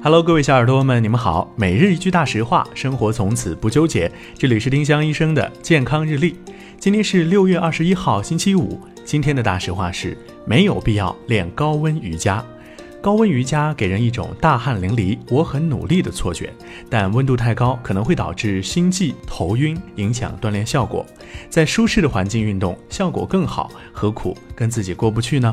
Hello，各位小耳朵们，你们好。每日一句大实话，生活从此不纠结。这里是丁香医生的健康日历。今天是六月二十一号，星期五。今天的大实话是没有必要练高温瑜伽。高温瑜伽给人一种大汗淋漓、我很努力的错觉，但温度太高可能会导致心悸、头晕，影响锻炼效果。在舒适的环境运动，效果更好，何苦跟自己过不去呢？